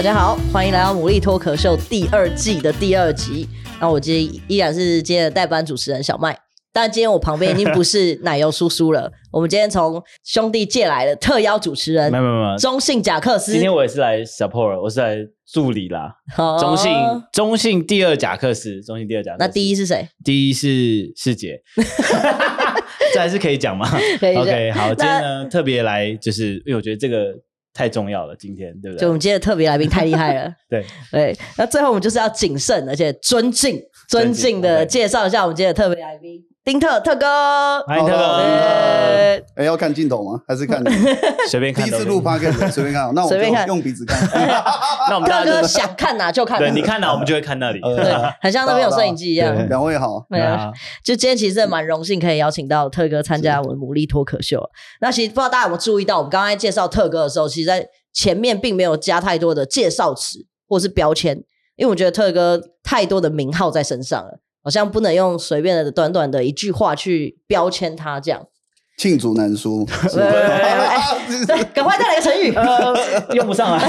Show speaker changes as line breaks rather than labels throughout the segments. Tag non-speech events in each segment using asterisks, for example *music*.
大家好，欢迎来到《牡蛎脱壳秀》第二季的第二集。那我今天依然是今天的代班主持人小麦，但今天我旁边已经不是奶油叔叔了。我们今天从兄弟借来的特邀主持人，
没有没有没有，
中信贾克斯。
今天我也是来 support，我是来助理啦。
哦、
中信中信第二贾克斯，中信第二贾克斯。
那第一是谁？
第一是世杰。*laughs* 这还是可以讲吗？
可以。
OK，好，今天呢特别来，就是因为我觉得这个。太重要了，今天对不对？
就我们今天的特别来宾太厉害了，*laughs*
对
对。那最后我们就是要谨慎而且尊敬、尊敬的介绍一下我们今天的特别来宾。丁特特哥，
欢迎特哥。
哎、欸，要看镜头吗？还是看 *laughs*
随便看？
第一次录 podcast *laughs* 随便看。那我就用鼻子看。*laughs*
那我们
特哥想看哪就看哪。
对，你看哪，我们就会看那里。
对，很像那边有摄影机一样。
两位好。
对啊。就今天其实蛮荣幸可以邀请到特哥参加我们牡蛎脱口秀。那其实不知道大家有没有注意到，我们刚才介绍特哥的时候，其实在前面并没有加太多的介绍词或是标签，因为我觉得特哥太多的名号在身上了。好像不能用随便的短短的一句话去标签他这样，
罄竹难书。*laughs* *laughs*
对，赶快再来个成语，
呃、用不上了。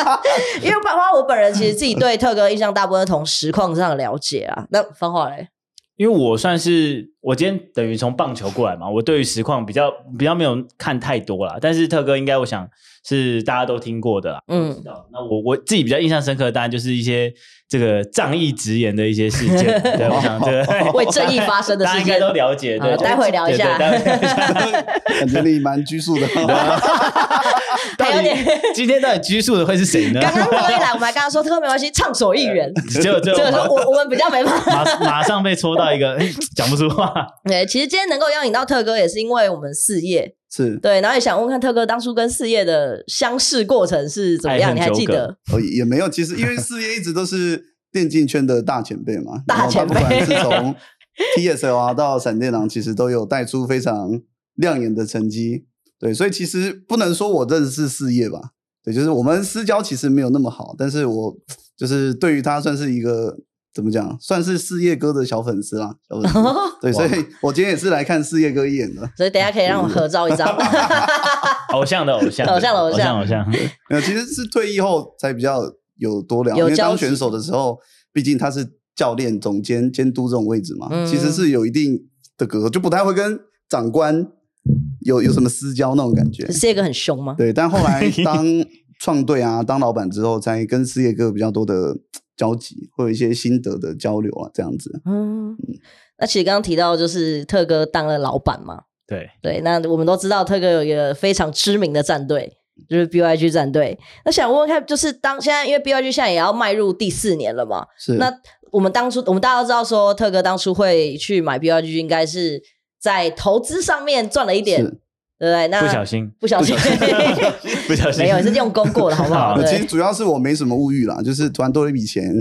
*laughs*
因为芳华，我本人其实自己对特哥印象大部分从实况上了解啊。那方华嘞？
因为我算是我今天等于从棒球过来嘛，我对于实况比较比较没有看太多啦。但是特哥应该我想是大家都听过的啦。嗯，知道。那我我自己比较印象深刻的当然就是一些。这个仗义直言的一些事件，*laughs* 对，我想这个
为正义发声的事件，
大家应该都了解。对，
待会聊一下。*laughs*
感觉你蛮拘束的。*laughs*
还有点，
今天到底拘束的会是谁呢？
刚刚特哥一来，我们还跟他说，特哥没关系，畅所欲言。
就就
我我们比较没办法，
马马上被戳到一个讲不出话。
对，其实今天能够邀请到特哥，也是因为我们四叶。
是
对，然后也想问看特哥当初跟四叶的相识过程是怎么样？你还记得？
哦，也没有。其实因为四叶一直都是电竞圈的大前辈嘛，*laughs*
大前辈
是从 TSL 啊到闪电狼，其实都有带出非常亮眼的成绩。对，所以其实不能说我认识四叶吧？对，就是我们私交其实没有那么好，但是我就是对于他算是一个。怎么讲？算是四叶哥的小粉丝啦，小粉丝。对，所以 *laughs* 我今天也是来看四叶哥一眼的。
所以等下可以让我合照一张。*laughs*
偶像的偶像，
偶像的偶像，
偶像。*laughs*
没有，其实是退役后才比较有多聊。因为当选手的时候，毕竟他是教练、总监、监督这种位置嘛，嗯、其实是有一定的隔阂，就不太会跟长官有有什么私交那种感觉。
四叶哥很凶吗？
对，但后来当创队啊，当老板之后，才跟四叶哥比较多的。交集会有一些心得的交流啊，这样子。嗯，嗯，
那其实刚刚提到就是特哥当了老板嘛，
对
对。那我们都知道特哥有一个非常知名的战队，就是 BYG 战队。那想问问看，就是当现在因为 BYG 现在也要迈入第四年了嘛，
是。
那我们当初我们大家都知道说，特哥当初会去买 BYG，应该是在投资上面赚了一点。对不对？那
不小心，
不小心，*laughs*
不小心，
没有，是用功过的，好不好？*laughs*
其实主要是我没什么物欲啦，就是突然多了一笔钱，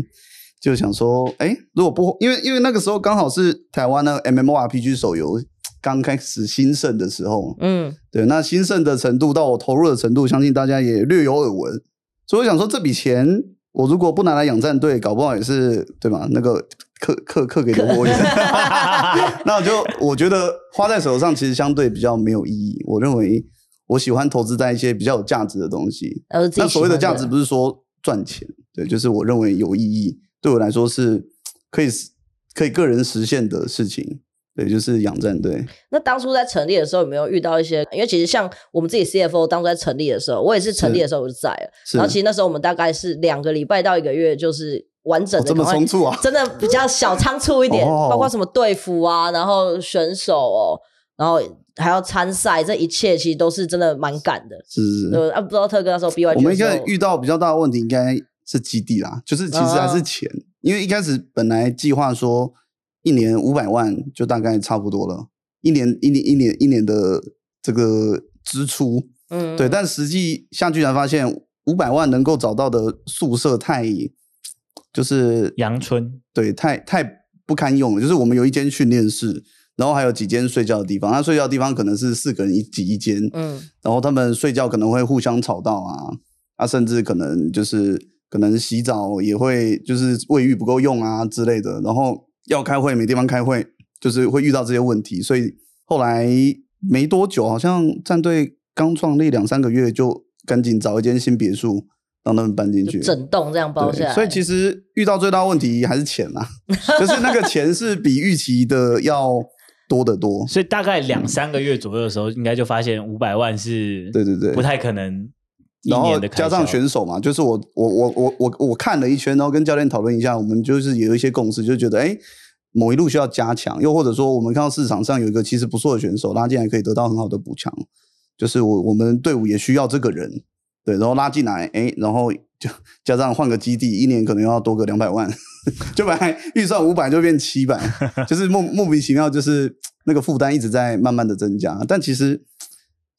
就想说，哎，如果不，因为因为那个时候刚好是台湾的 MMORPG 手游刚开始兴盛的时候，嗯，对，那兴盛的程度到我投入的程度，相信大家也略有耳闻，所以我想说，这笔钱我如果不拿来养战队，搞不好也是对吧？那个。课课课给的我，*laughs* 那我就我觉得花在手上其实相对比较没有意义。我认为我喜欢投资在一些比较有价值的东西。那所谓的价值不是说赚钱，对，就是我认为有意义，对我来说是可以可以个人实现的事情。对，就是养战队。
那当初在成立的时候有没有遇到一些？因为其实像我们自己 CFO 当初在成立的时候，我也是成立的时候我就在了。然后其实那时候我们大概是两个礼拜到一个月就是。完整的，
这么仓促啊！
真的比较小仓促一点，包括什么队服啊，然后选手哦，然后还要参赛，这一切其实都是真的蛮赶的。
是是是。
啊，不知道特哥那时候 BYG，
我们应该遇到比较大的问题，应该是基地啦，就是其实还是钱，因为一开始本来计划说一年五百万就大概差不多了，一年一年一年一年的这个支出，嗯，对，但实际下去才发现五百万能够找到的宿舍太。就是
阳春，
对，太太不堪用了。就是我们有一间训练室，然后还有几间睡觉的地方。那睡觉的地方可能是四个人一挤一间，嗯，然后他们睡觉可能会互相吵到啊，啊，甚至可能就是可能洗澡也会就是卫浴不够用啊之类的。然后要开会没地方开会，就是会遇到这些问题。所以后来没多久，好像战队刚创立两三个月，就赶紧找一间新别墅。让他们搬进去，
整栋这样包下来。
所以其实遇到最大问题还是钱啊，*laughs* 就是那个钱是比预期的要多得多。
所以大概两三个月左右的时候，应该就发现五百万是，
对对对，
不太可能。
然后加上选手嘛，就是我我我我我我看了一圈，然后跟教练讨论一下，我们就是有一些共识，就觉得哎，某一路需要加强，又或者说我们看到市场上有一个其实不错的选手拉进来，可以得到很好的补强，就是我我们队伍也需要这个人，对，然后拉进来，哎，然后就加上换个基地，一年可能要多个两百万，就本来预算五百就变七百，*laughs* 就是莫莫名其妙，就是那个负担一直在慢慢的增加，但其实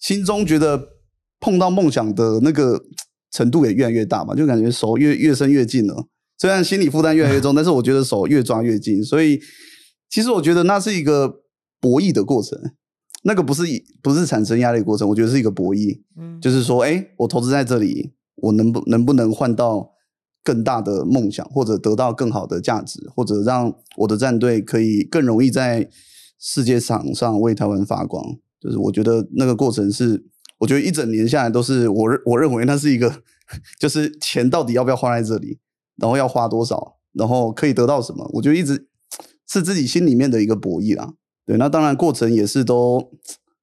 心中觉得。碰到梦想的那个程度也越来越大嘛，就感觉手越越伸越近了。虽然心理负担越来越重，*laughs* 但是我觉得手越抓越近。所以，其实我觉得那是一个博弈的过程。那个不是不是产生压力的过程，我觉得是一个博弈。嗯，就是说，哎，我投资在这里，我能不能不能换到更大的梦想，或者得到更好的价值，或者让我的战队可以更容易在世界场上为台湾发光。就是我觉得那个过程是。我觉得一整年下来都是我认我认为那是一个，就是钱到底要不要花在这里，然后要花多少，然后可以得到什么？我觉得一直是自己心里面的一个博弈啦。对，那当然过程也是都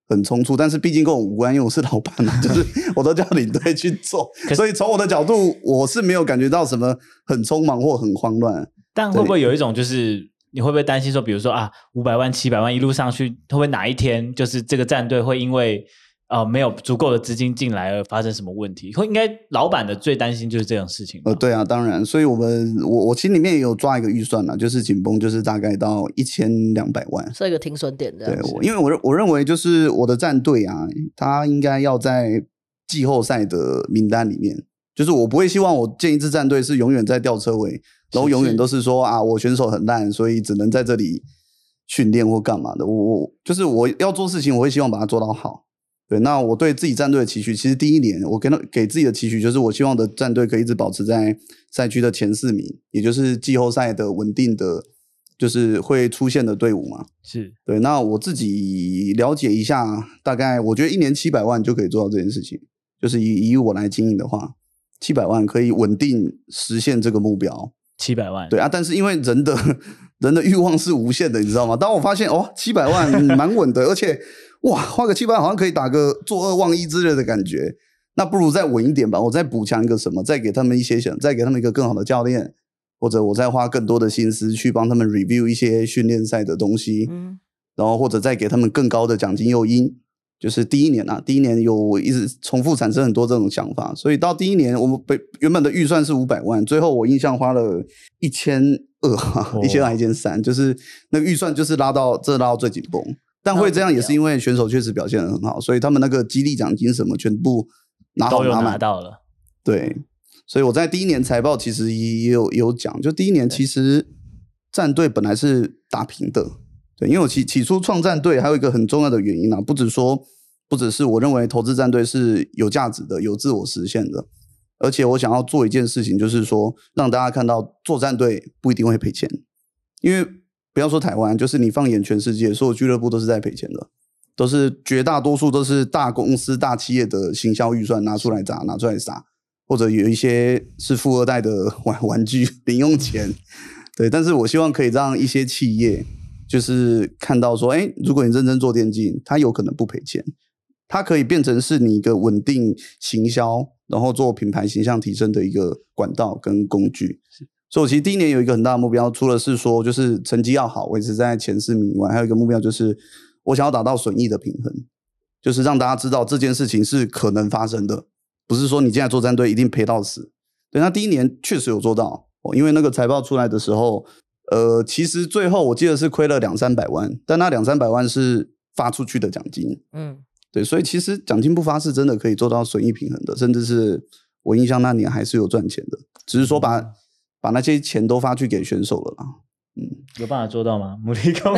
很匆促，但是毕竟跟我无关，因为我是老板嘛，就是我都叫领队去做，*laughs* 所以从我的角度，我是没有感觉到什么很匆忙或很慌乱。
但会不会有一种就是你会不会担心说，比如说啊，五百万、七百万一路上去，会不会哪一天就是这个战队会因为？啊、呃，没有足够的资金进来而发生什么问题？会应该老板的最担心就是这种事情。
呃，对啊，当然，所以我们我我心里面也有抓一个预算啦，就是紧绷，就是大概到一千两百万，
是一个停损点的。
对，我因为我认我认为就是我的战队啊，他应该要在季后赛的名单里面，就是我不会希望我建一支战队是永远在吊车尾，然后永远都是说啊，我选手很烂，所以只能在这里训练或干嘛的。我我就是我要做事情，我会希望把它做到好。对，那我对自己战队的期许，其实第一年我给他给自己的期许就是，我希望的战队可以一直保持在赛区的前四名，也就是季后赛的稳定的，就是会出现的队伍嘛。
是
对。那我自己了解一下，大概我觉得一年七百万就可以做到这件事情，就是以以我来经营的话，七百万可以稳定实现这个目标。
七百万，
对啊，但是因为人的 *laughs* 人的欲望是无限的，你知道吗？当我发现哦，七百万 *laughs* 蛮稳的，而且。哇，花个七百万好像可以打个坐二望一之类的感觉，那不如再稳一点吧。我再补强一个什么，再给他们一些想，再给他们一个更好的教练，或者我再花更多的心思去帮他们 review 一些训练赛的东西，嗯，然后或者再给他们更高的奖金诱因。就是第一年啊，第一年有我一直重复产生很多这种想法，所以到第一年我们本原本的预算是五百万，最后我印象花了一千二，一千二一千三，就是那个预算就是拉到这拉到最紧绷。但会这样也是因为选手确实表现得很好，所以他们那个激励奖金什么全部拿好拿满，
拿到了。
对，所以我在第一年财报其实也有也有讲，就第一年其实战队本来是打平的。对，因为我起起初创战队还有一个很重要的原因啊，不只说不只是我认为投资战队是有价值的、有自我实现的，而且我想要做一件事情，就是说让大家看到做战队不一定会赔钱，因为。不要说台湾，就是你放眼全世界，所有俱乐部都是在赔钱的，都是绝大多数都是大公司、大企业的行销预算拿出来砸、拿出来砸，或者有一些是富二代的玩 *laughs* 玩具零用钱。对，但是我希望可以让一些企业，就是看到说，哎，如果你认真做电竞，它有可能不赔钱，它可以变成是你一个稳定行销，然后做品牌形象提升的一个管道跟工具。所以，我其实第一年有一个很大的目标，除了是说就是成绩要好，维持在前四名以外，还有一个目标就是我想要达到损益的平衡，就是让大家知道这件事情是可能发生的，不是说你进来做战队一定赔到死。对，那第一年确实有做到，因为那个财报出来的时候，呃，其实最后我记得是亏了两三百万，但那两三百万是发出去的奖金，嗯，对，所以其实奖金不发是真的可以做到损益平衡的，甚至是我印象那年还是有赚钱的，只是说把。把那些钱都发去给选手了啦，嗯，
有办法做到吗？*laughs* 牡蛎哥，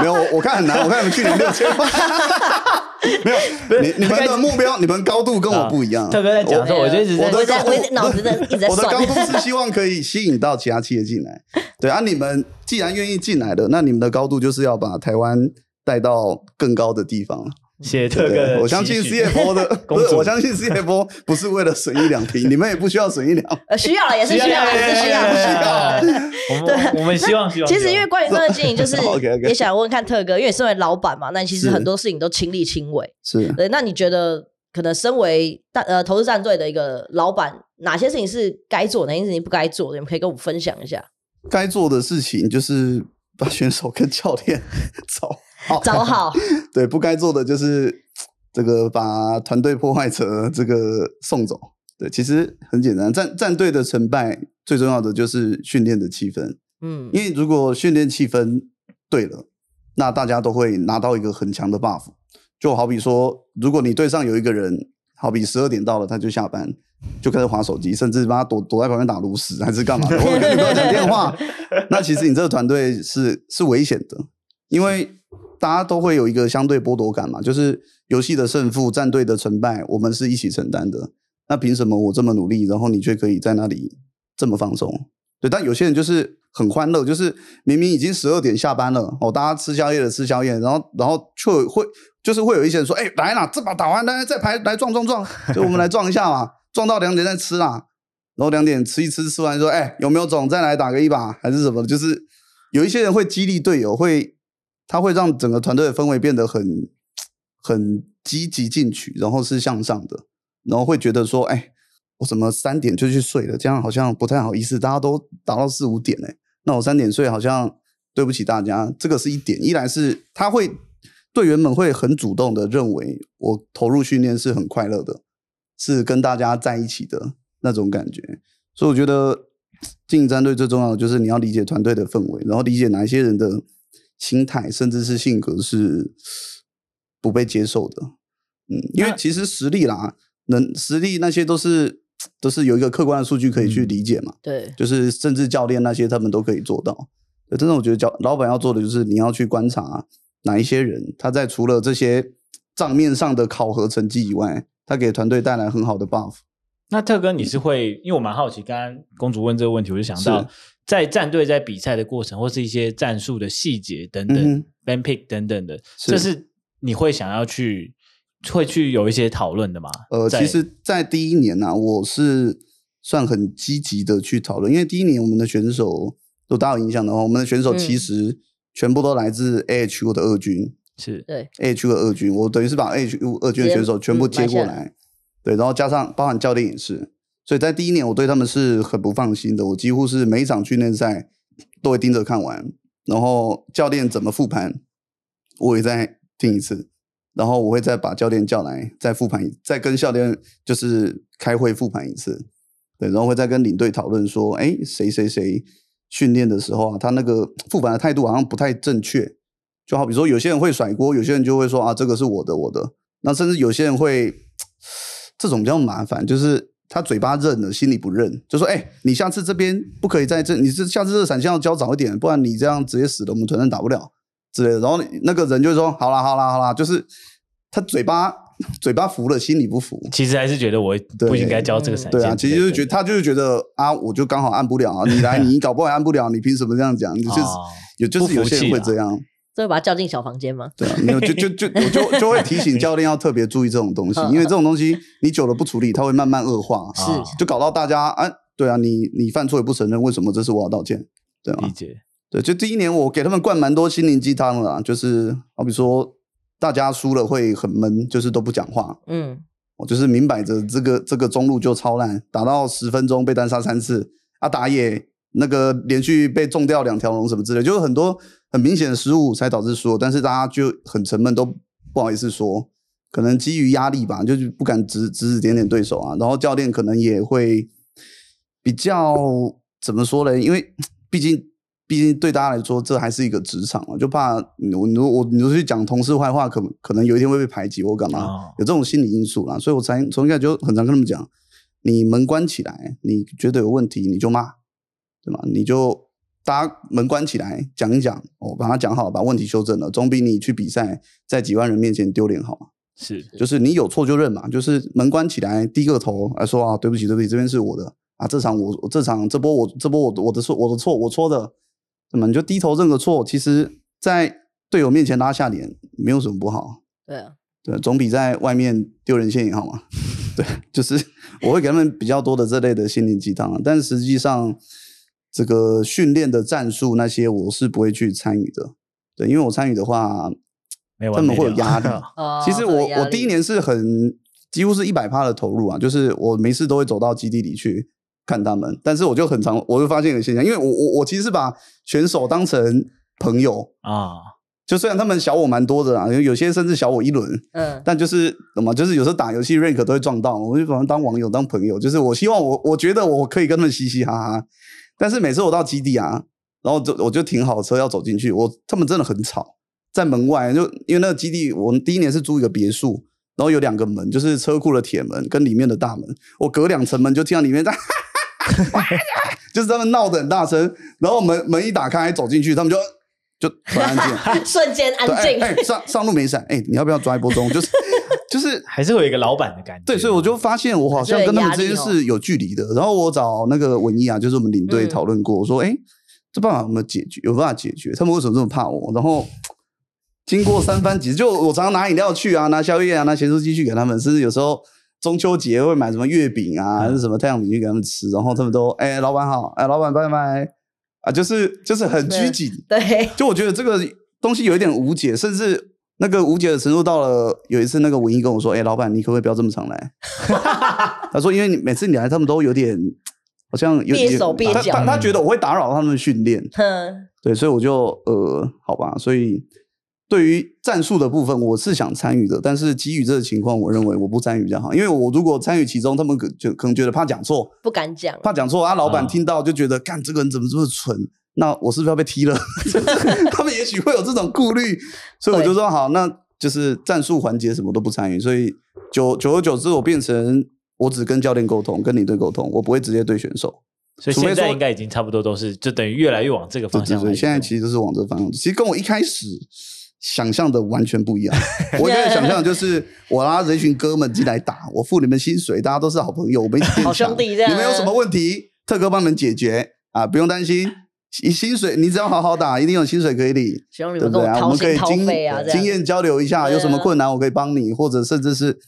没有，我看很难。我看你们去年六千万，*laughs* 没有，你你们的目标，你们高度跟我不一样。
特别在讲的时候，我就一直在，
我的脑子在一直在
我的高度是希望可以吸引到其他企业进来。对啊，你们既然愿意进来的，那你们的高度就是要把台湾带到更高的地方。
谢谢特哥，
我相信 CFO 的，不是我相信 CFO 不是为了损一两平，你们也不需要损一两，*laughs*
呃，需要了，也是需要，也是需要，需要。*laughs*
对，我们希望希望。
其实因为关于这个经营，就是 *laughs* 也想问看特哥，因为身为老板嘛，那其实很多事情都亲力亲为。
是
对，那你觉得可能身为大呃投资战队的一个老板，哪些事情是该做，哪些事情不该做的？你们可以跟我们分享一下。
该做的事情就是把选手跟教练找。
找好，*laughs*
对，不该做的就是 *tsk* 这个把团队破坏者这个送走。对，其实很简单，战战队的成败最重要的就是训练的气氛。嗯，因为如果训练气氛对了，那大家都会拿到一个很强的 buff。就好比说，如果你队上有一个人，好比十二点到了他就下班，就开始划手机，甚至把他躲躲在旁边打炉石还是干嘛的，*laughs* 或者跟女朋友讲电话，那其实你这个团队是是危险的，因为。大家都会有一个相对剥夺感嘛，就是游戏的胜负、战队的成败，我们是一起承担的。那凭什么我这么努力，然后你却可以在那里这么放松？对，但有些人就是很欢乐，就是明明已经十二点下班了，哦，大家吃宵夜的吃宵夜，然后然后却会就是会有一些人说，哎、欸，来啦，这把打完，来再排来撞撞撞，*laughs* 就我们来撞一下嘛，撞到两点再吃啦，然后两点吃一吃，吃完说，哎、欸，有没有种再来打个一把，还是什么？就是有一些人会激励队友，会。他会让整个团队的氛围变得很很积极进取，然后是向上的，然后会觉得说，哎，我怎么三点就去睡了？这样好像不太好意思，大家都打到四五点哎，那我三点睡好像对不起大家。这个是一点，一来是他会队员们会很主动的认为我投入训练是很快乐的，是跟大家在一起的那种感觉。所以我觉得经营战队最重要的就是你要理解团队的氛围，然后理解哪一些人的。心态甚至是性格是不被接受的，嗯，因为其实实力啦，能实力那些都是都是有一个客观的数据可以去理解嘛，
嗯、对，
就是甚至教练那些他们都可以做到。真的，我觉得教老板要做的就是你要去观察哪一些人，他在除了这些账面上的考核成绩以外，他给团队带来很好的 buff。
那特哥，你是会？因为我蛮好奇，刚刚公主问这个问题，我就想到。在战队在比赛的过程，或是一些战术的细节等等、嗯、ban pick 等等的，是这是你会想要去会去有一些讨论的吗？
呃，其实，在第一年呢、啊，我是算很积极的去讨论，因为第一年我们的选手都大有影响的话，我们的选手其实全部都来自 AHU 的二军，
是
对
AHU 的二军，我等于是把 AHU 二军的选手全部接过来，嗯、对，然后加上包含教练也是。所以在第一年，我对他们是很不放心的。我几乎是每一场训练赛都会盯着看完，然后教练怎么复盘，我也再听一次，然后我会再把教练叫来，再复盘，再跟教练就是开会复盘一次，对，然后会再跟领队讨论说，哎，谁谁谁训练的时候啊，他那个复盘的态度好像不太正确，就好比说有些人会甩锅，有些人就会说啊，这个是我的，我的，那甚至有些人会 *tsk* 这种比较麻烦，就是。他嘴巴认了，心里不认，就说：“哎、欸，你下次这边不可以在这，你这下次这个闪现要交早一点，不然你这样直接死了，我们团战打不了之类的。”然后那个人就说：“好啦，好啦，好啦。”就是他嘴巴嘴巴服了，心里不服。
其实还是觉得我不应该交这个闪现。
对啊，其实就是觉得他就是觉得啊，我就刚好按不了啊，你来你搞不好按不了，你凭什么这样讲？你就是有就是有些人会这样。
所以把他叫进小房间吗？
对啊，没有，就就就我就 *laughs* 就会提醒教练要特别注意这种东西，因为这种东西你久了不处理，它会慢慢恶化，
是
就搞到大家啊，对啊，你你犯错也不承认，为什么？这是我要道歉，对吗？
理解。
对，就第一年我给他们灌蛮多心灵鸡汤了，就是好比说大家输了会很闷，就是都不讲话，嗯，我就是明摆着这个这个中路就超烂，打到十分钟被单杀三次，啊打野那个连续被中掉两条龙什么之类，就是很多。很明显的失误才导致输，但是大家就很沉闷，都不好意思说，可能基于压力吧，就是不敢指指指点点对手啊。然后教练可能也会比较怎么说呢？因为毕竟毕竟对大家来说，这还是一个职场啊，就怕我我我你去讲同事坏话，可可能有一天会被排挤或干嘛，哦、有这种心理因素啦。所以我才从一开始就很常跟他们讲，你门关起来，你觉得有问题你就骂，对吧？你就。大家门关起来，讲一讲，我、哦、把它讲好，把问题修正了，总比你去比赛在几万人面前丢脸好嘛？
是，
就是你有错就认嘛，就是门关起来，低个头来说啊，对不起，对不起，这边是我的啊，这场我，我这场这波我这波我我的错，我的错，我错的，那么你就低头认个错，其实，在队友面前拉下脸没有什么不好。
对啊，
对，总比在外面丢人现眼好嘛。*laughs* 对，就是我会给他们比较多的这类的心灵鸡汤，但实际上这个训练的战术那些我是不会去参与的。对，因为我参与的话，他们会有压力。*laughs* 其实我我第一年是很几乎是一百趴的投入啊，就是我没事都会走到基地里去看他们，但是我就很常我就发现一个现象，因为我我我其实是把选手当成朋友。啊。就虽然他们小我蛮多的啦，有些甚至小我一轮，嗯，但就是什么，就是有时候打游戏 rank 都会撞到，我就把他们当网友当朋友，就是我希望我我觉得我可以跟他们嘻嘻哈哈，但是每次我到基地啊，然后就我就停好车要走进去，我他们真的很吵，在门外就因为那个基地，我们第一年是租一个别墅，然后有两个门，就是车库的铁门跟里面的大门，我隔两层门就听到里面在，*laughs* *laughs* 就是他们闹得很大声，然后门门一打开走进去，他们就。就很安静，*laughs*
瞬间安静。
哎、欸，上上路没闪，哎、欸，你要不要抓一波中？就是就是，
还是会有一个老板的感觉。
对，所以我就发现我好像跟他们之间是有距离的。然后我找那个文艺啊，就是我们领队讨论过，我说，哎、欸，这办法有没有解决？有办法解决？他们为什么这么怕我？然后经过三番几次，就我常常拿饮料去啊，拿宵夜啊，拿咸酥鸡去给他们。甚至有时候中秋节会买什么月饼啊，还是什么太阳饼去给他们吃。然后他们都，哎、欸，老板好，哎、欸，老板拜拜啊，就是就是很拘谨，
对，
就我觉得这个东西有一点无解，甚至那个无解的程度到了有一次，那个文艺跟我说：“哎、欸，老板，你可不可以不要这么常来？” *laughs* 他说：“因为你每次你来，他们都有点好像有点
蹩手蹩脚，
他他觉得我会打扰他们训练。嗯”对，所以我就呃，好吧，所以。对于战术的部分，我是想参与的，但是基于这个情况，我认为我不参与比较好，因为我如果参与其中，他们可就可能觉得怕讲错，
不敢讲，
怕讲错啊。老板听到就觉得，干、哦、这个人怎么这么蠢？那我是不是要被踢了？*laughs* 他们也许会有这种顾虑，所以我就说好，那就是战术环节什么都不参与。所以久久而久之，我变成我只跟教练沟通，跟领队沟通，我不会直接对选手。
所以现在应该已经差不多都是，就等于越来越往这个方向。
对，现在其实都是往这个方向。其实跟我一开始。想象的完全不一样。我现在想象就是我拉着一群哥们进来打，我付你们薪水，大家都是好朋友，我们一起
好兄弟这样。
你们有什么问题，特哥帮你们解决啊，不用担心。薪水你只要好好打，一定有薪水可以领，对不对啊？我们可以经经验交流一下，有什么困难我可以帮你，或者甚至是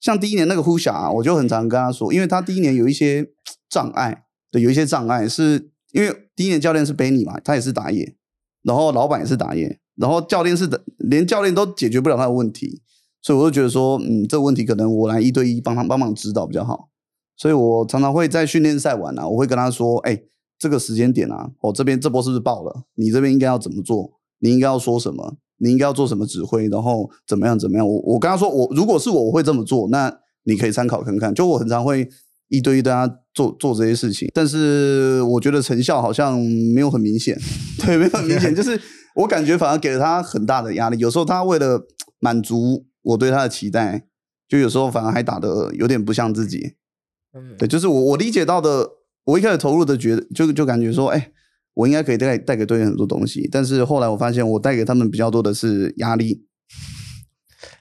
像第一年那个呼霞啊，我就很常跟他说，因为他第一年有一些障碍，对，有一些障碍是因为第一年教练是贝尼嘛，他也是打野，然后老板也是打野。然后教练是的，连教练都解决不了他的问题，所以我就觉得说，嗯，这个问题可能我来一对一帮他帮忙指导比较好。所以我常常会在训练赛完啊，我会跟他说，哎，这个时间点啊，我这边这波是不是爆了？你这边应该要怎么做？你应该要说什么？你应该要做什么指挥？然后怎么样怎么样？我我跟他说，我如果是我，我会这么做，那你可以参考看看。就我很常会一对一跟他做做这些事情，但是我觉得成效好像没有很明显，*laughs* 对，没有很明显，就是。我感觉反而给了他很大的压力，有时候他为了满足我对他的期待，就有时候反而还打得有点不像自己。嗯，对，就是我我理解到的，我一开始投入的觉得就就感觉说，哎，我应该可以带带给队员很多东西，但是后来我发现我带给他们比较多的是压力。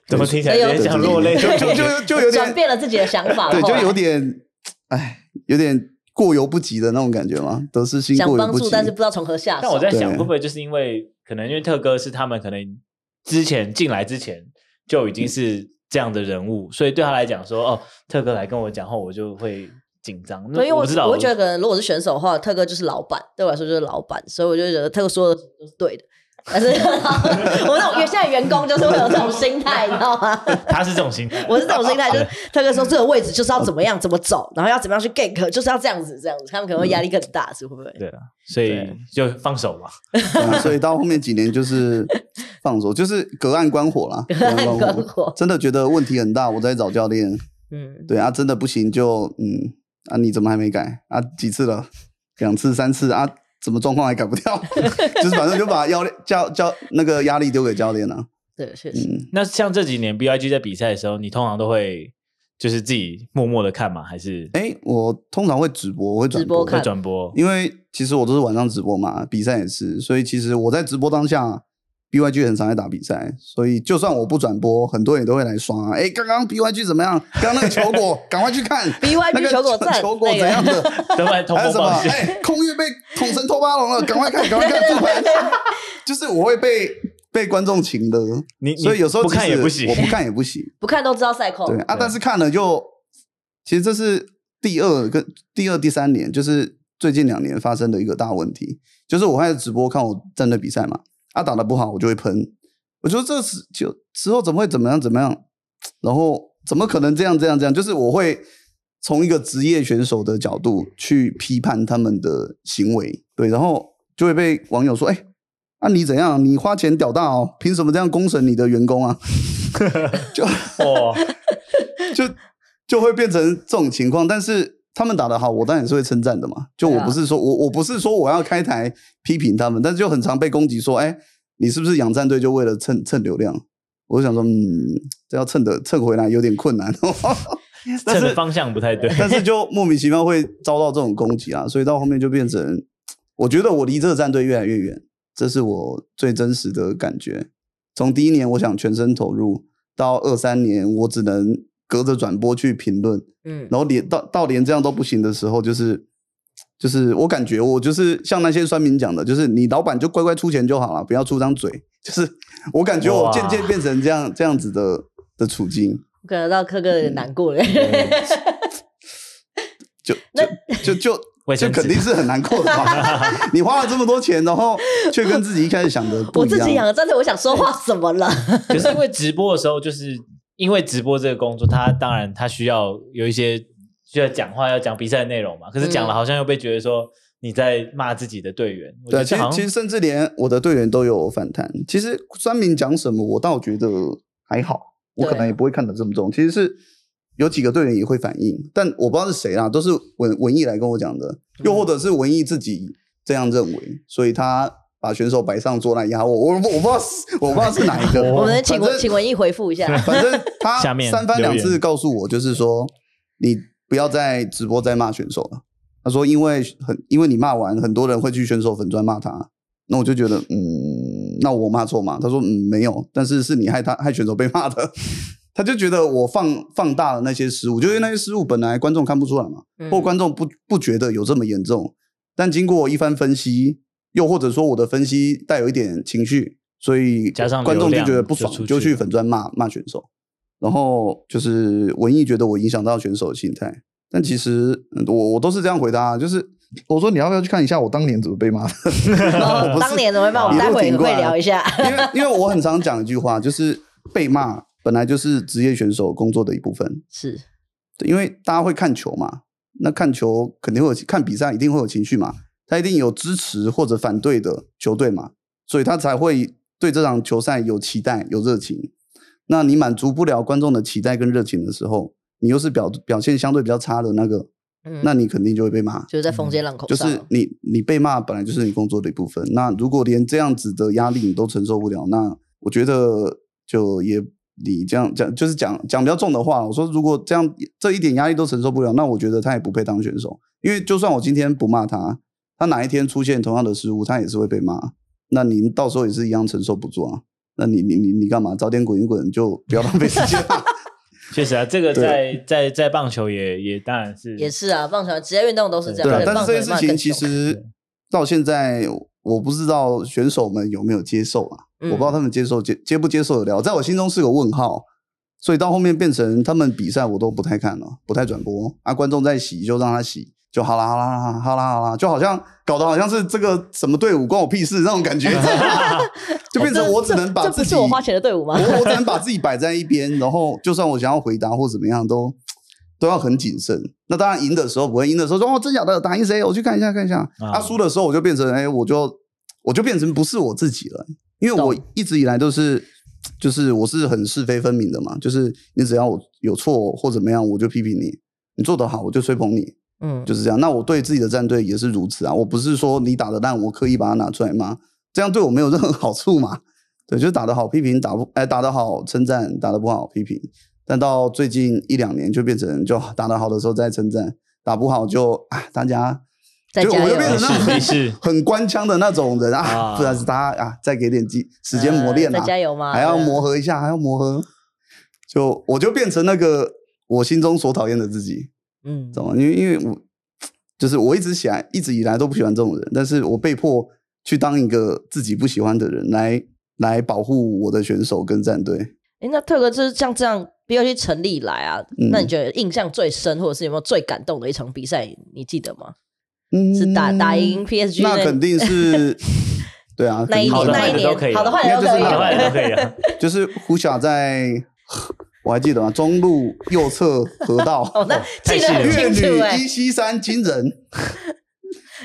怎么听起来有点想落泪？就就就
就有点转变了自己的想法，
对，就有点，哎，有点。过犹不及的那种感觉嘛？得失心过犹不及。想帮助，
但是不知道从何下手。
但我在想，会不会就是因为可能因为特哥是他们可能之前进来之前就已经是这样的人物，嗯、所以对他来讲说，哦，特哥来跟我讲话，我就会紧张。
所以我
不知道，
我会觉得可能，如果是选手的话，特哥就是老板，对我来说就是老板，所以我就觉得特哥说的都是对的。但是，*laughs* 我们那种现在员工就是会有这种心态，你知道吗？*laughs*
他是这种心态，
我是这种心态，就是特哥说这个位置就是要怎么样怎么走，然后要怎么样去 gank，就是要这样子这样子，他们可能会压力更大，是会不会？
对啊，所以就放手嘛。*laughs*
所以到后面几年就是放手，就是隔岸观火啦。
隔岸观火，
真的觉得问题很大，我在找教练。嗯，对啊，真的不行就嗯啊，你怎么还没改啊？几次了？两次、三次啊？怎么状况还改不掉？*laughs* 就是反正就把教练教教那个压力丢给教练了。
对，确实。
嗯，那像这几年 B I G 在比赛的时候，你通常都会就是自己默默的看吗？还是？
哎，我通常会直播，我会转播，
会转播。
因为其实我都是晚上直播嘛，比赛也是，所以其实我在直播当下。BYG 很常在打比赛，所以就算我不转播，很多人都会来刷。哎，刚刚 BYG 怎么样？刚刚那个球果，赶快去看 *laughs*
BYG 球果赞，
球果怎样的？*laughs*
还有什么？
哎，空月被捅成偷巴龙了，赶快看，赶快看。*laughs* 就是我会被被观众请的，
你
所以有时候
不看也不行，
我不看也不行，
不看都知道赛况。
对啊，但是看了就，其实这是第二跟第二第三年，就是最近两年发生的一个大问题，就是我开始直播看我战队比赛嘛，啊打的不好我就会喷，我觉得这时就之后怎么会怎么样怎么样，然后怎么可能这样这样这样，就是我会从一个职业选手的角度去批判他们的行为，对，然后就会被网友说，哎。那、啊、你怎样？你花钱屌大哦，凭什么这样公审你的员工啊？*laughs* 就哦，*laughs* 就就会变成这种情况。但是他们打得好，我当然也是会称赞的嘛。就我不是说我我不是说我要开台批评他们，但是就很常被攻击说，哎，你是不是养战队就为了蹭蹭流量？我就想说，嗯，这要蹭的蹭回来有点困难，*laughs*
蹭的方向不太对。*laughs*
但是就莫名其妙会遭到这种攻击啊，所以到后面就变成，我觉得我离这个战队越来越远。这是我最真实的感觉。从第一年我想全身投入，到二三年我只能隔着转播去评论，嗯，然后连到到连这样都不行的时候，就是就是我感觉我就是像那些酸民讲的，就是你老板就乖乖出钱就好了，不要出张嘴。*laughs* 就是我感觉我渐渐变成这样这样子的的处境。
我感觉到柯哥有点难过了，
就就就就。这肯定是很难过的嘛！*laughs* 你花了这么多钱，然后却跟自己一开始想的不一样。*laughs*
我自己养的战队，我想说话怎么了？
可是因为直播的时候，就是因为直播这个工作，他当然他需要有一些需要讲话，要讲比赛的内容嘛。可是讲了，好像又被觉得说你在骂自己的队员。
嗯、对，其实其实甚至连我的队员都有反弹。其实三明讲什么，我倒觉得还好，我可能也不会看得这么重。其实是。有几个队员也会反应，但我不知道是谁啦，都是文文艺来跟我讲的，又或者是文艺自己这样认为，所以他把选手摆上桌来压我，我我不知道我不知道是哪一个，*laughs*
我们请文请文艺回复一下，
反正他三番两次告诉我，就是说你不要再直播再骂选手了。他说因为很因为你骂完，很多人会去选手粉专骂他，那我就觉得嗯，那我骂错吗？他说嗯没有，但是是你害他害选手被骂的。他就觉得我放放大了那些失误，就因为那些失误本来观众看不出来嘛，或观众不不觉得有这么严重，但经过一番分析，又或者说我的分析带有一点情绪，所以加上观众就觉得不爽，就，就去粉砖骂骂选手，然后就是文艺觉得我影响到选手的心态，但其实我我都是这样回答，就是我说你要不要去看一下我当年怎么被骂的？*laughs*
哦、*laughs* 当年怎么被骂？我待会会聊一下，
因为因为我很常讲一句话，就是被骂。本来就是职业选手工作的一部分，*laughs*
是，
因为大家会看球嘛，那看球肯定会有看比赛，一定会有情绪嘛，他一定有支持或者反对的球队嘛，所以他才会对这场球赛有期待、有热情。那你满足不了观众的期待跟热情的时候，你又是表表现相对比较差的那个，嗯，那你肯定就会被骂，
就是在风尖浪口上，
就是你你被骂本来就是你工作的一部分。那如果连这样子的压力你都承受不了，那我觉得就也。你这样讲就是讲讲比较重的话，我说如果这样这一点压力都承受不了，那我觉得他也不配当选手。因为就算我今天不骂他，他哪一天出现同样的失误，他也是会被骂。那您到时候也是一样承受不住啊。那你你你你干嘛？早点滚一滚，就不要浪费时间。*laughs*
确实啊，这个在在在棒球也也当然是
也是啊，棒球职业运动都是这样。
对，但是这件事情其实到现在我不知道选手们有没有接受啊。我不知道他们接受接接不接受得了，在我心中是个问号，所以到后面变成他们比赛我都不太看了，不太转播啊。观众在洗就让他洗就好啦，好啦，好啦，好啦，好啦，就好像搞得好像是这个什么队伍关我屁事那种感觉，*laughs* 就变成我只能把自己，这不是
我花钱的队伍吗？
我我只能把自己摆在一边，然后就算我想要回答或怎么样，都都要很谨慎。那当然赢的时候不会，赢的时候说哦真假的打赢谁？我去看一下看一下。啊输的时候我就变成哎我就我就变成不是我自己了。因为我一直以来都是，就是我是很是非分明的嘛，就是你只要我有错或怎么样，我就批评你；你做得好，我就吹捧你。嗯，就是这样。那我对自己的战队也是如此啊，我不是说你打得烂，我刻意把它拿出来吗，这样对我没有任何好处嘛。对，就是打得好批评，打不哎打得好称赞，打得不好批评。但到最近一两年就变成，就打得好的时候再称赞，打不好就啊大家。就我就变成那种 *laughs* 很官腔的那种人啊，*laughs* 不然是大家啊，再给点机时间磨练啊，
再加油嘛？
还要磨合一下，还要磨合。就我就变成那个我心中所讨厌的自己，嗯，懂吗？因为因为我就是我一直喜欢，一直以来都不喜欢这种人，但是我被迫去当一个自己不喜欢的人，来来保护我的选手跟战队。
哎，那特哥就是像这样 BYG 成立以来啊，嗯、那你觉得印象最深，或者是有没有最感动的一场比赛？你记得吗？嗯，是打打赢 PSG，
那肯定是，*laughs* 对啊，
那一年那一年，好的坏的都可以，
好的坏的都可以啊。*laughs*
就是胡晓在，我还记得吗？中路右侧河道，*laughs*
哦，那记得很清楚哎，
一西三惊人，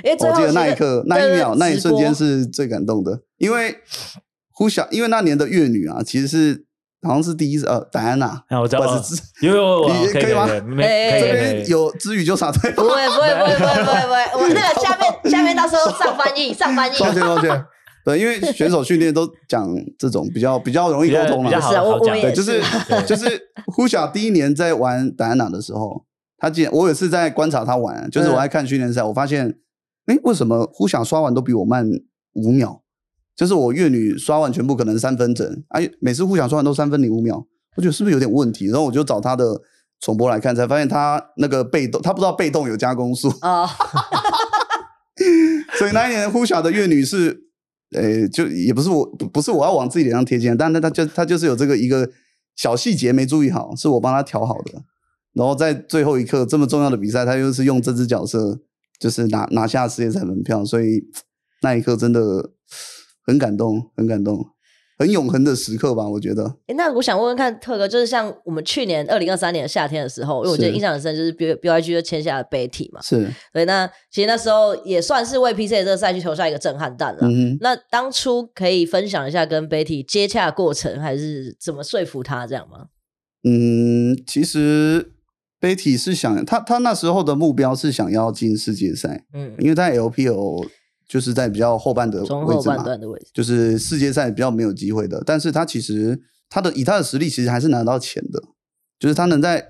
因为我记得那一刻、那一秒、那一瞬间是最感动的，因为呼小，因为那年的月女啊，其实是。好像是第一次呃，戴安娜，
我知道，
因为我
可以吗？
没，这边有知语就插队。
不会，不会，不会，不会，不会，我们 *laughs* 那个下面下面到时候上翻译，上翻译。
抱歉，抱歉。对，因为选手训练都讲这种比较比较容易沟通了。
是啊，我我
对，就是 *laughs* 就是呼小第一年在玩戴安娜的时候，他记得我也是在观察他玩，就是我在看训练赛，我发现，哎，为什么呼小刷完都比我慢五秒？就是我粤女刷完全部可能三分整，哎，每次互相刷完都三分零五秒，我觉得是不是有点问题？然后我就找他的重播来看，才发现他那个被动，他不知道被动有加攻速啊。*laughs* 所以那一年呼小的粤女是，呃，就也不是我，不是我要往自己脸上贴金，但是他就他就是有这个一个小细节没注意好，是我帮他调好的。然后在最后一刻这么重要的比赛，他又是用这只角色，就是拿拿下世界赛门票，所以那一刻真的。很感动，很感动，很永恒的时刻吧？我觉得。
诶那我想问问看，特哥，就是像我们去年二零二三年夏天的时候，因为我觉得印象很深，就是 B B Y G 就签下了 Betty 嘛。
是。
对，那其实那时候也算是为 P C 这个赛区投下一个震撼弹了。嗯。那当初可以分享一下跟 Betty 接洽的过程，还是怎么说服他这样吗？
嗯，其实 Betty 是想他他那时候的目标是想要进世界赛，嗯，因为他 L P O。就是在比较后半的位置嘛，中后半段的位置，就是世界赛比较没有机会的。但是他其实他的以他的实力，其实还是拿到钱的。就是他能在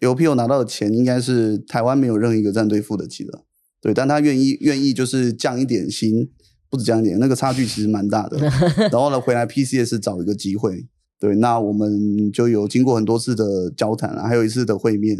LPL 拿到的钱，应该是台湾没有任何一个战队付得起的。对，但他愿意愿意就是降一点薪，不止降一点，那个差距其实蛮大的。*laughs* 然后呢，回来 PCS 找一个机会。对，那我们就有经过很多次的交谈啊，还有一次的会面，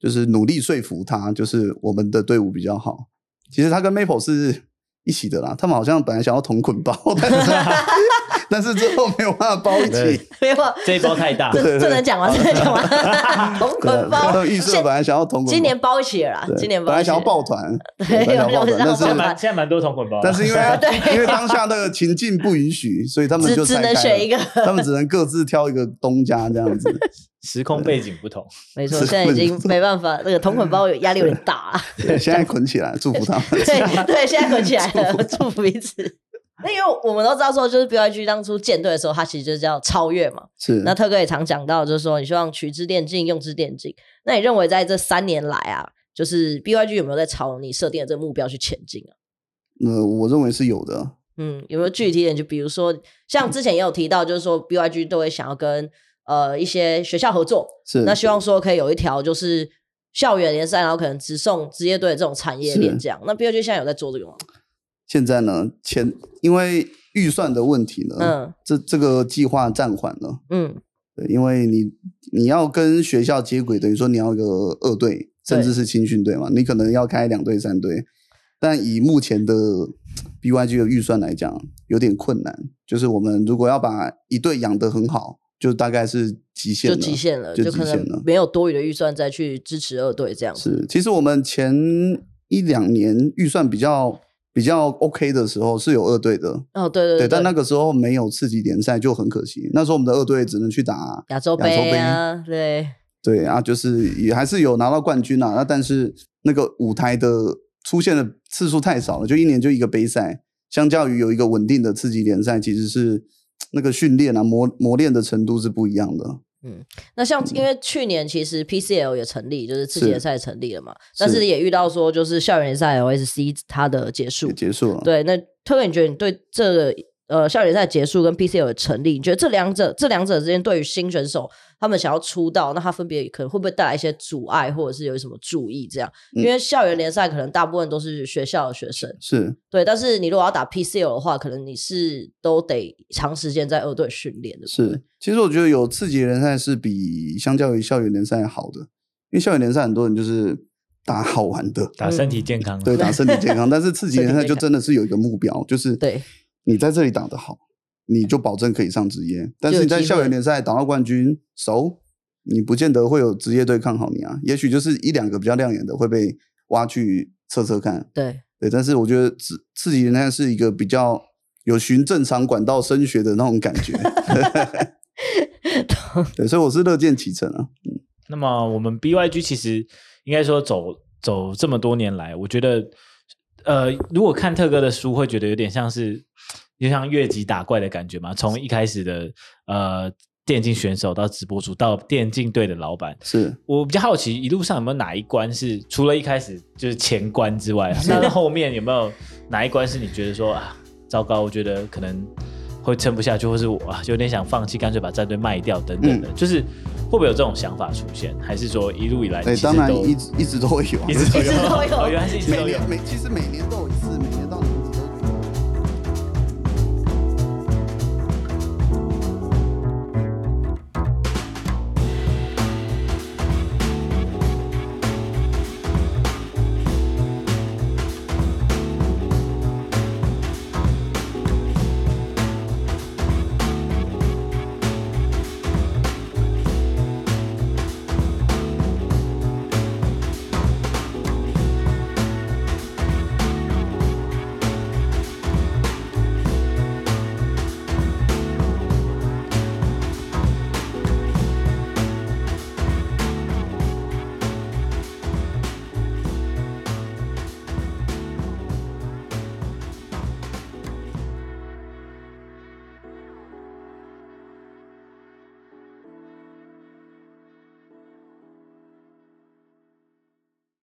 就是努力说服他，就是我们的队伍比较好。其实他跟 Maple 是。一起的啦，他们好像本来想要同捆包，但是 *laughs* 但是最后没有办法包一起，
没有
这一包太大，
这这能讲吗？这能讲吗？*laughs* 同捆包，
预设本来想要同捆，
今年包一起了啦，今年 *laughs*
本来想要抱团，
对，有有这样
现在现在蛮多同捆包，
但是因为因为当下那个情境不允许，所以他们就
只能选一个，
他们只能各自挑一个东家这样子。
时空背景不同，*laughs*
没错，现在已经没办法，那个同捆包有压力有点大。*laughs*
对，现在捆起来，祝福他们。
对对，现在捆起来了，*laughs* 祝福彼此。那因为我们都知道说，就是 BYG 当初建队的时候，它其实就是叫超越嘛。
是。
那特哥也常讲到，就是说你希望取之电竞，用之电竞。那你认为在这三年来啊，就是 BYG 有没有在朝你设定的这个目标去前进啊？
呃，我认为是有的。
嗯，有没有具体一点？就比如说，像之前也有提到，就是说 BYG 都会想要跟。呃，一些学校合作，是那希望说可以有一条就是校园联赛，然后可能直送职业队的这种产业链这样。那 BYG 现在有在做这个吗？
现在呢，前因为预算的问题呢，嗯，这这个计划暂缓了，嗯，对，因为你你要跟学校接轨，等于说你要一个二队，甚至是青训队嘛，你可能要开两队三队，但以目前的 BYG 的预算来讲，有点困难。就是我们如果要把一队养得很好。就大概是极限了，
就极限了，就可能没有多余的预算再去支持二队这样子。
是，其实我们前一两年预算比较比较 OK 的时候是有二队的。
哦，对对对，对，
但那个时候没有次级联赛就很可惜。那时候我们的二队只能去打
亚洲杯啊，对
对啊，就是也还是有拿到冠军啊。那但是那个舞台的出现的次数太少了，就一年就一个杯赛，相较于有一个稳定的次级联赛，其实是。那个训练啊，磨磨练的程度是不一样的。
嗯，那像因为去年其实 PCL 也成立，就是次级联赛成立了嘛，是但是也遇到说就是校园联赛 LSC 它的结束，
结束了。
对，那特别，你觉得你对这个呃校园联赛结束跟 PCL 的成立，你觉得这两者这两者之间对于新选手？他们想要出道，那他分别可能会不会带来一些阻碍，或者是有什么注意这样？因为校园联赛可能大部分都是学校的学生，
是对。
但是你如果要打 PCL 的话，可能你是都得长时间在二队训练的。
是，其实我觉得有次级联赛是比相较于校园联赛好的，因为校园联赛很多人就是打好玩的，
打身体健康，
对，*laughs* 打身体健康。但是刺激联赛就真的是有一个目标，就是对你在这里打得好。你就保证可以上职业。但是你在校园联赛打到冠军，熟，你不见得会有职业队看好你啊。也许就是一两个比较亮眼的会被挖去测测看。
对
对，但是我觉得自自己那是一个比较有循正常管道升学的那种感觉。*laughs* 对，所以我是乐见其成啊。嗯，
那么我们 BYG 其实应该说走走这么多年来，我觉得，呃，如果看特哥的书，会觉得有点像是，就像越级打怪的感觉嘛。从一开始的呃电竞选手到直播主到电竞队的老板，
是
我比较好奇，一路上有没有哪一关是除了一开始就是前关之外，那后面有没有哪一关是你觉得说啊，糟糕，我觉得可能。会撑不下去，或是我啊有点想放弃，干脆把战队卖掉等等的，嗯、就是会不会有这种想法出现？还是说一路以来，
哎，当然一直一直都会有，
一直都有，
一直都有，*laughs*
哦、原来是一直都有。
每年每其实每年都有一次，每年到。